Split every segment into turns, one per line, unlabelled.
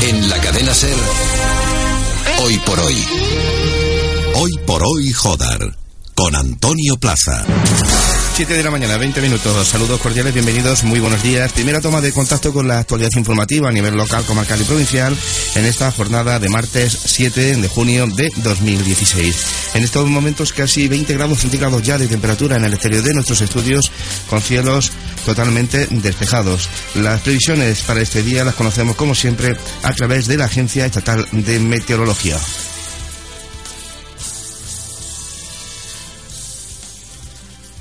En la cadena Ser, hoy por hoy. Hoy por hoy, Jodar. Con Antonio Plaza.
7 de la mañana, 20 minutos. Saludos cordiales, bienvenidos, muy buenos días. Primera toma de contacto con la actualidad informativa a nivel local, comarcal y provincial en esta jornada de martes 7 de junio de 2016. En estos momentos casi 20 grados centígrados ya de temperatura en el exterior de nuestros estudios con cielos totalmente despejados. Las previsiones para este día las conocemos como siempre a través de la Agencia Estatal de Meteorología.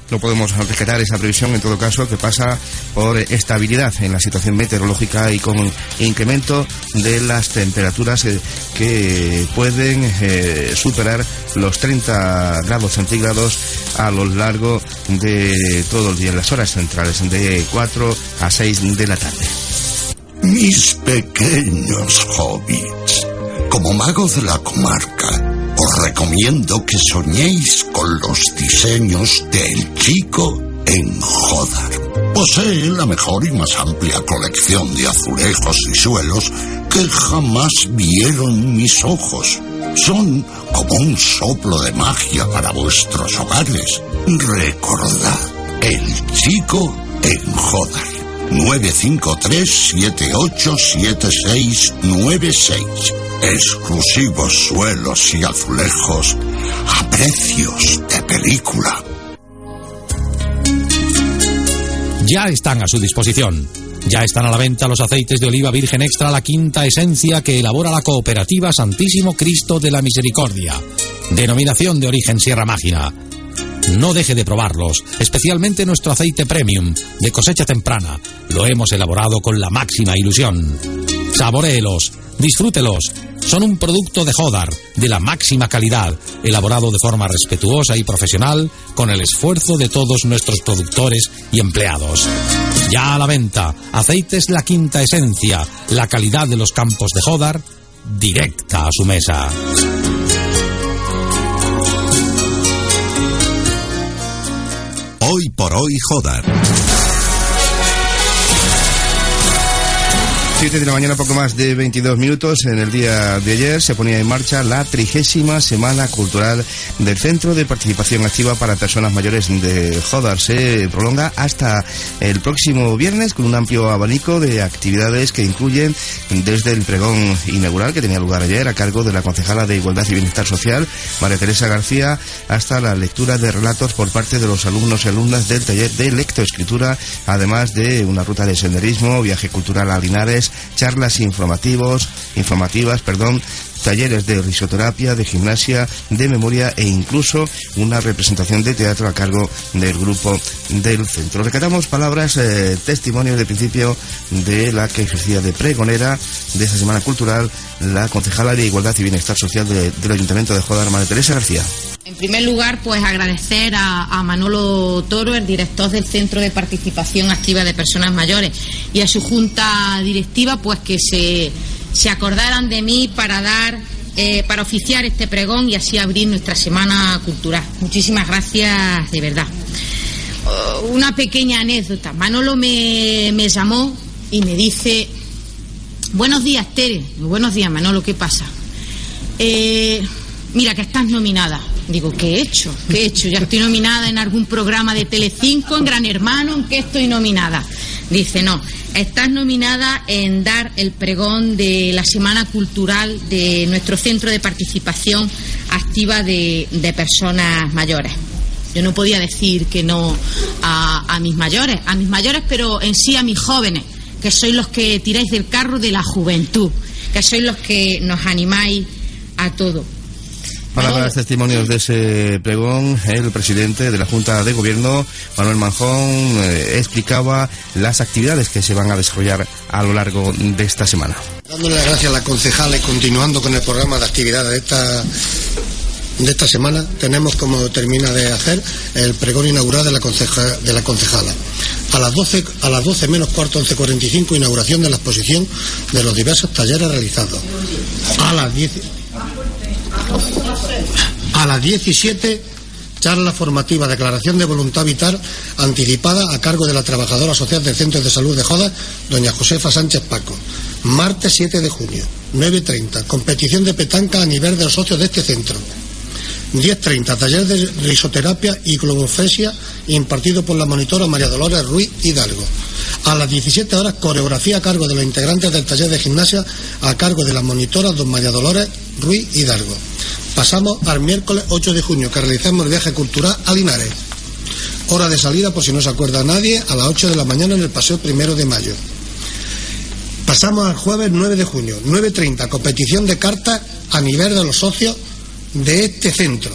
No podemos rescatar esa previsión en todo caso que pasa por estabilidad en la situación meteorológica y con incremento de las temperaturas eh, que pueden eh, superar los 30 grados centígrados a lo largo de todo el día en las horas centrales de 4 a 6 de la tarde.
Mis pequeños hobbits, como mago de la comarca, recomiendo que soñéis con los diseños del chico en Jodar. Posee la mejor y más amplia colección de azulejos y suelos que jamás vieron mis ojos. Son como un soplo de magia para vuestros hogares. Recordad, el chico en Jodar. 953-787696. Exclusivos suelos y azulejos a precios de película.
Ya están a su disposición. Ya están a la venta los aceites de oliva virgen extra, la quinta esencia que elabora la cooperativa Santísimo Cristo de la Misericordia. Denominación de origen Sierra Mágina. No deje de probarlos, especialmente nuestro aceite premium de cosecha temprana. Lo hemos elaborado con la máxima ilusión. Saboréelos, disfrútelos. Son un producto de Jodar, de la máxima calidad, elaborado de forma respetuosa y profesional con el esfuerzo de todos nuestros productores y empleados. Ya a la venta, aceites La Quinta Esencia, la calidad de los campos de Jodar, directa a su mesa.
Hoy por hoy, Jodar.
7 de la mañana, poco más de 22 minutos. En el día de ayer se ponía en marcha la trigésima Semana Cultural del Centro de Participación Activa para Personas Mayores de Jodar. Se prolonga hasta el próximo viernes con un amplio abanico de actividades que incluyen desde el pregón inaugural que tenía lugar ayer a cargo de la concejala de Igualdad y Bienestar Social, María Teresa García, hasta la lectura de relatos por parte de los alumnos y alumnas del taller de lectoescritura, además de una ruta de senderismo, viaje cultural a Linares, charlas informativos, informativas, perdón, talleres de risoterapia, de gimnasia, de memoria e incluso una representación de teatro a cargo del grupo del centro. Recatamos palabras, eh, testimonios de principio de la que ejercía de pregonera de esta Semana Cultural la concejala de Igualdad y Bienestar Social del Ayuntamiento de Jodar, María Teresa García.
En primer lugar, pues agradecer a, Manolo Toro, el director del Centro de Participación Activa de Personas Mayores, y a su junta directiva, pues que se, acordaran de mí para dar, eh, para oficiar este pregón y así abrir nuestra semana cultural. Muchísimas gracias, de verdad. Uh, una pequeña anécdota. Manolo me, me llamó y me dice, buenos días, Tere. Buenos días, Manolo, ¿qué pasa? Eh, mira, que estás nominada. Digo, ¿qué he hecho? ¿Qué he hecho? Ya estoy nominada en algún programa de Telecinco, en Gran Hermano, ¿en qué estoy nominada? Dice, no, estás nominada en dar el pregón de la Semana Cultural de nuestro Centro de Participación Activa de, de Personas Mayores. Yo no podía decir que no a, a mis mayores, a mis mayores, pero en sí a mis jóvenes, que sois los que tiráis del carro de la juventud, que sois los que nos animáis a todo.
Palabras, testimonios de ese pregón, el presidente de la Junta de Gobierno, Manuel Manjón, eh, explicaba las actividades que se van a desarrollar a lo largo de esta semana.
Dándole las gracias a la concejala y continuando con el programa de actividades de esta de esta semana tenemos como termina de hacer el pregón inaugural de la, conceja, de la concejala. A las 12, a las 12 menos cuarto 11.45 inauguración de la exposición de los diversos talleres realizados. A las 10 a las 17 charla formativa declaración de voluntad vital anticipada a cargo de la trabajadora social del Centro de Salud de Joda, doña Josefa Sánchez Paco. Martes 7 de junio, 9.30, competición de petanca a nivel de los socios de este centro. 10.30, taller de risoterapia y globofesia impartido por la monitora María Dolores Ruiz Hidalgo. A las 17 horas, coreografía a cargo de los integrantes del taller de gimnasia a cargo de la monitora don María Dolores Ruiz Hidalgo. Pasamos al miércoles 8 de junio, que realizamos el viaje cultural a Linares. Hora de salida, por si no se acuerda nadie, a las 8 de la mañana en el Paseo Primero de Mayo. Pasamos al jueves 9 de junio, 9.30, competición de cartas a nivel de los socios de este centro.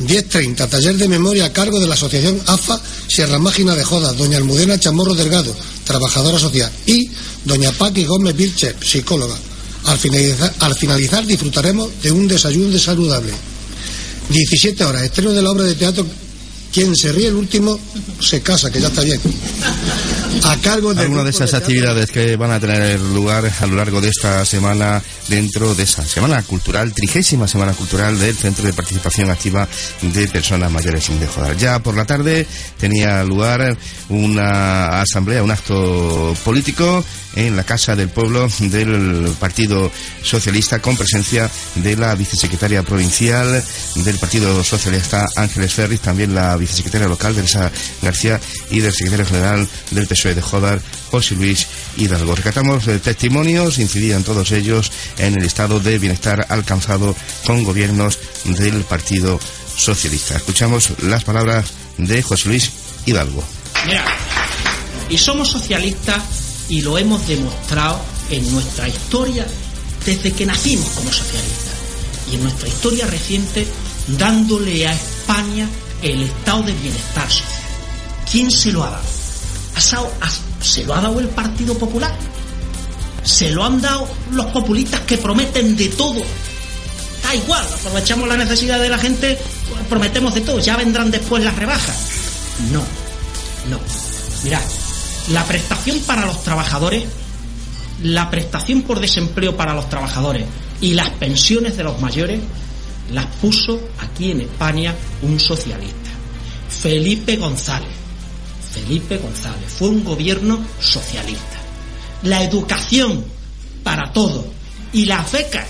10.30, taller de memoria a cargo de la Asociación AFA Sierra Mágina de Jodas, doña Almudena Chamorro Delgado, trabajadora social, y doña Paqui Gómez Vilche, psicóloga. Al finalizar, al finalizar disfrutaremos de un desayuno saludable. 17 horas, estreno de la obra de teatro quien se ríe el último se casa, que ya está bien.
A cargo de alguna de esas actividades que van a tener lugar a lo largo de esta semana dentro de esa semana cultural, trigésima semana cultural del Centro de Participación Activa de Personas Mayores sin Joder. Ya por la tarde tenía lugar una asamblea, un acto político en la Casa del Pueblo del Partido Socialista con presencia de la vicesecretaria provincial del Partido Socialista Ángeles Ferris, también la vicesecretaria local Teresa García y del secretario general del PSOE de Jodar, José Luis Hidalgo. Recatamos eh, testimonios, incidían todos ellos en el estado de bienestar alcanzado con gobiernos del Partido Socialista. Escuchamos las palabras de José Luis Hidalgo.
Mira, y somos socialistas y lo hemos demostrado en nuestra historia desde que nacimos como socialistas y en nuestra historia reciente dándole a España el estado de bienestar social. ¿Quién se lo ha dado? ¿Se lo ha dado el Partido Popular? ¿Se lo han dado los populistas que prometen de todo? Da igual, aprovechamos la necesidad de la gente, prometemos de todo, ya vendrán después las rebajas. No, no. Mirad, la prestación para los trabajadores, la prestación por desempleo para los trabajadores y las pensiones de los mayores las puso aquí en España un socialista, Felipe González. Felipe González fue un gobierno socialista. La educación para todos y las becas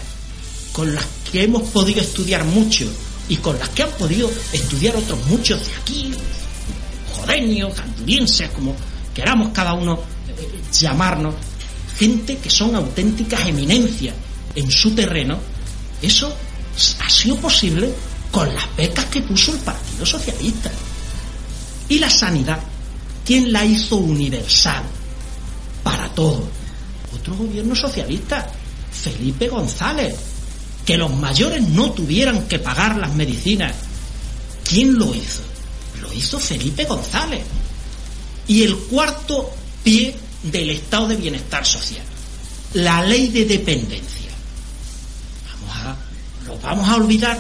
con las que hemos podido estudiar mucho y con las que han podido estudiar otros muchos de aquí, jodeños, canturienses, como queramos cada uno eh, llamarnos, gente que son auténticas eminencias en su terreno, eso ha sido posible con las becas que puso el Partido Socialista. Y la sanidad, ¿quién la hizo universal? Para todo. Otro gobierno socialista, Felipe González, que los mayores no tuvieran que pagar las medicinas. ¿Quién lo hizo? Lo hizo Felipe González y el cuarto pie del estado de bienestar social, la ley de dependencia. Vamos a, lo vamos a olvidar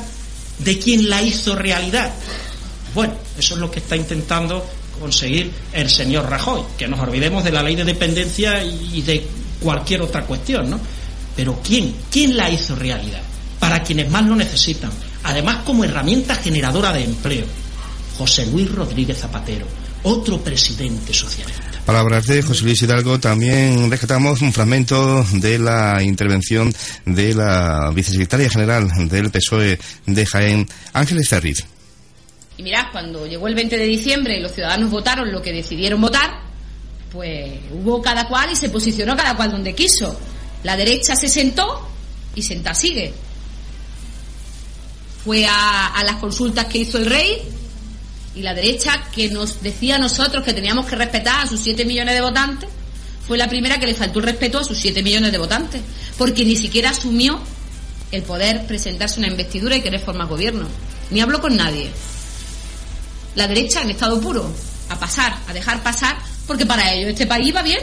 de quién la hizo realidad. Bueno, eso es lo que está intentando conseguir el señor Rajoy, que nos olvidemos de la ley de dependencia y de cualquier otra cuestión, ¿no? Pero ¿quién? ¿Quién la hizo realidad? Para quienes más lo necesitan. Además, como herramienta generadora de empleo. José Luis Rodríguez Zapatero otro presidente socialista.
Palabras de José Luis Hidalgo. También rescatamos un fragmento de la intervención de la vicesecretaria general del PSOE de Jaén, Ángeles Ferriz.
Y mirad, cuando llegó el 20 de diciembre y los ciudadanos votaron lo que decidieron votar, pues hubo cada cual y se posicionó cada cual donde quiso. La derecha se sentó y senta sigue. Fue a, a las consultas que hizo el rey, y la derecha que nos decía a nosotros que teníamos que respetar a sus 7 millones de votantes, fue la primera que le faltó el respeto a sus 7 millones de votantes, porque ni siquiera asumió el poder presentarse una investidura y querer formar gobierno. Ni habló con nadie. La derecha en estado puro, a pasar, a dejar pasar, porque para ellos este país va bien.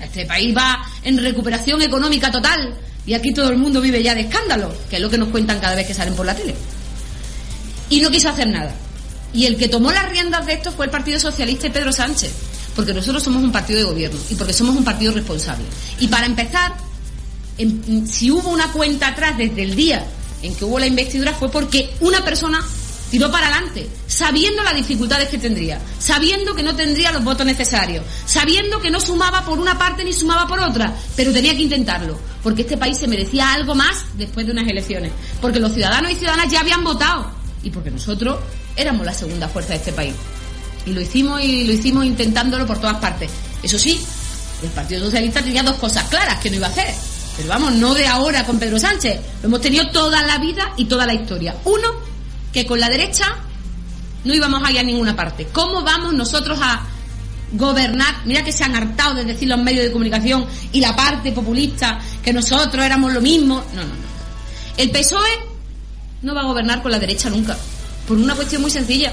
Este país va en recuperación económica total y aquí todo el mundo vive ya de escándalo, que es lo que nos cuentan cada vez que salen por la tele. Y no quiso hacer nada. Y el que tomó las riendas de esto fue el Partido Socialista y Pedro Sánchez, porque nosotros somos un partido de gobierno y porque somos un partido responsable. Y para empezar, si hubo una cuenta atrás desde el día en que hubo la investidura fue porque una persona tiró para adelante, sabiendo las dificultades que tendría, sabiendo que no tendría los votos necesarios, sabiendo que no sumaba por una parte ni sumaba por otra, pero tenía que intentarlo, porque este país se merecía algo más después de unas elecciones, porque los ciudadanos y ciudadanas ya habían votado y porque nosotros éramos la segunda fuerza de este país. Y lo hicimos y lo hicimos intentándolo por todas partes. Eso sí, el Partido Socialista tenía dos cosas claras que no iba a hacer. Pero vamos, no de ahora con Pedro Sánchez. Lo hemos tenido toda la vida y toda la historia. Uno, que con la derecha no íbamos a ir a ninguna parte. ¿Cómo vamos nosotros a gobernar? Mira que se han hartado de decir los medios de comunicación y la parte populista que nosotros éramos lo mismo. No, no, no. El PSOE no va a gobernar con la derecha nunca. Por una cuestión muy sencilla.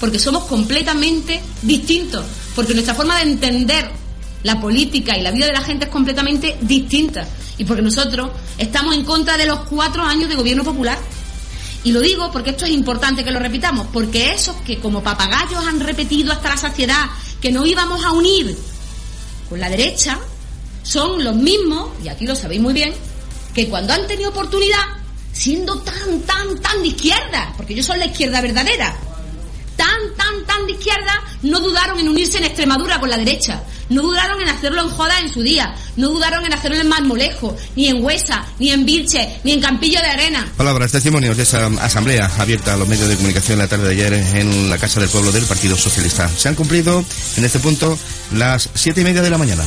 Porque somos completamente distintos. Porque nuestra forma de entender la política y la vida de la gente es completamente distinta. Y porque nosotros estamos en contra de los cuatro años de gobierno popular. Y lo digo porque esto es importante que lo repitamos, porque esos que como papagayos han repetido hasta la saciedad que no íbamos a unir con la derecha, son los mismos, y aquí lo sabéis muy bien, que cuando han tenido oportunidad, siendo tan, tan, tan de izquierda, porque ellos son la izquierda verdadera, tan, tan, tan de izquierda, no dudaron en unirse en Extremadura con la derecha, no dudaron en hacerlo en Joda en su día, no dudaron en hacerlo en Marmolejo, ni en Huesa, ni en Vilche, ni en Campillo de Arena.
Palabras, testimonios de esa asamblea abierta a los medios de comunicación la tarde de ayer en la Casa del Pueblo del Partido Socialista. Se han cumplido en este punto las siete y media de la mañana.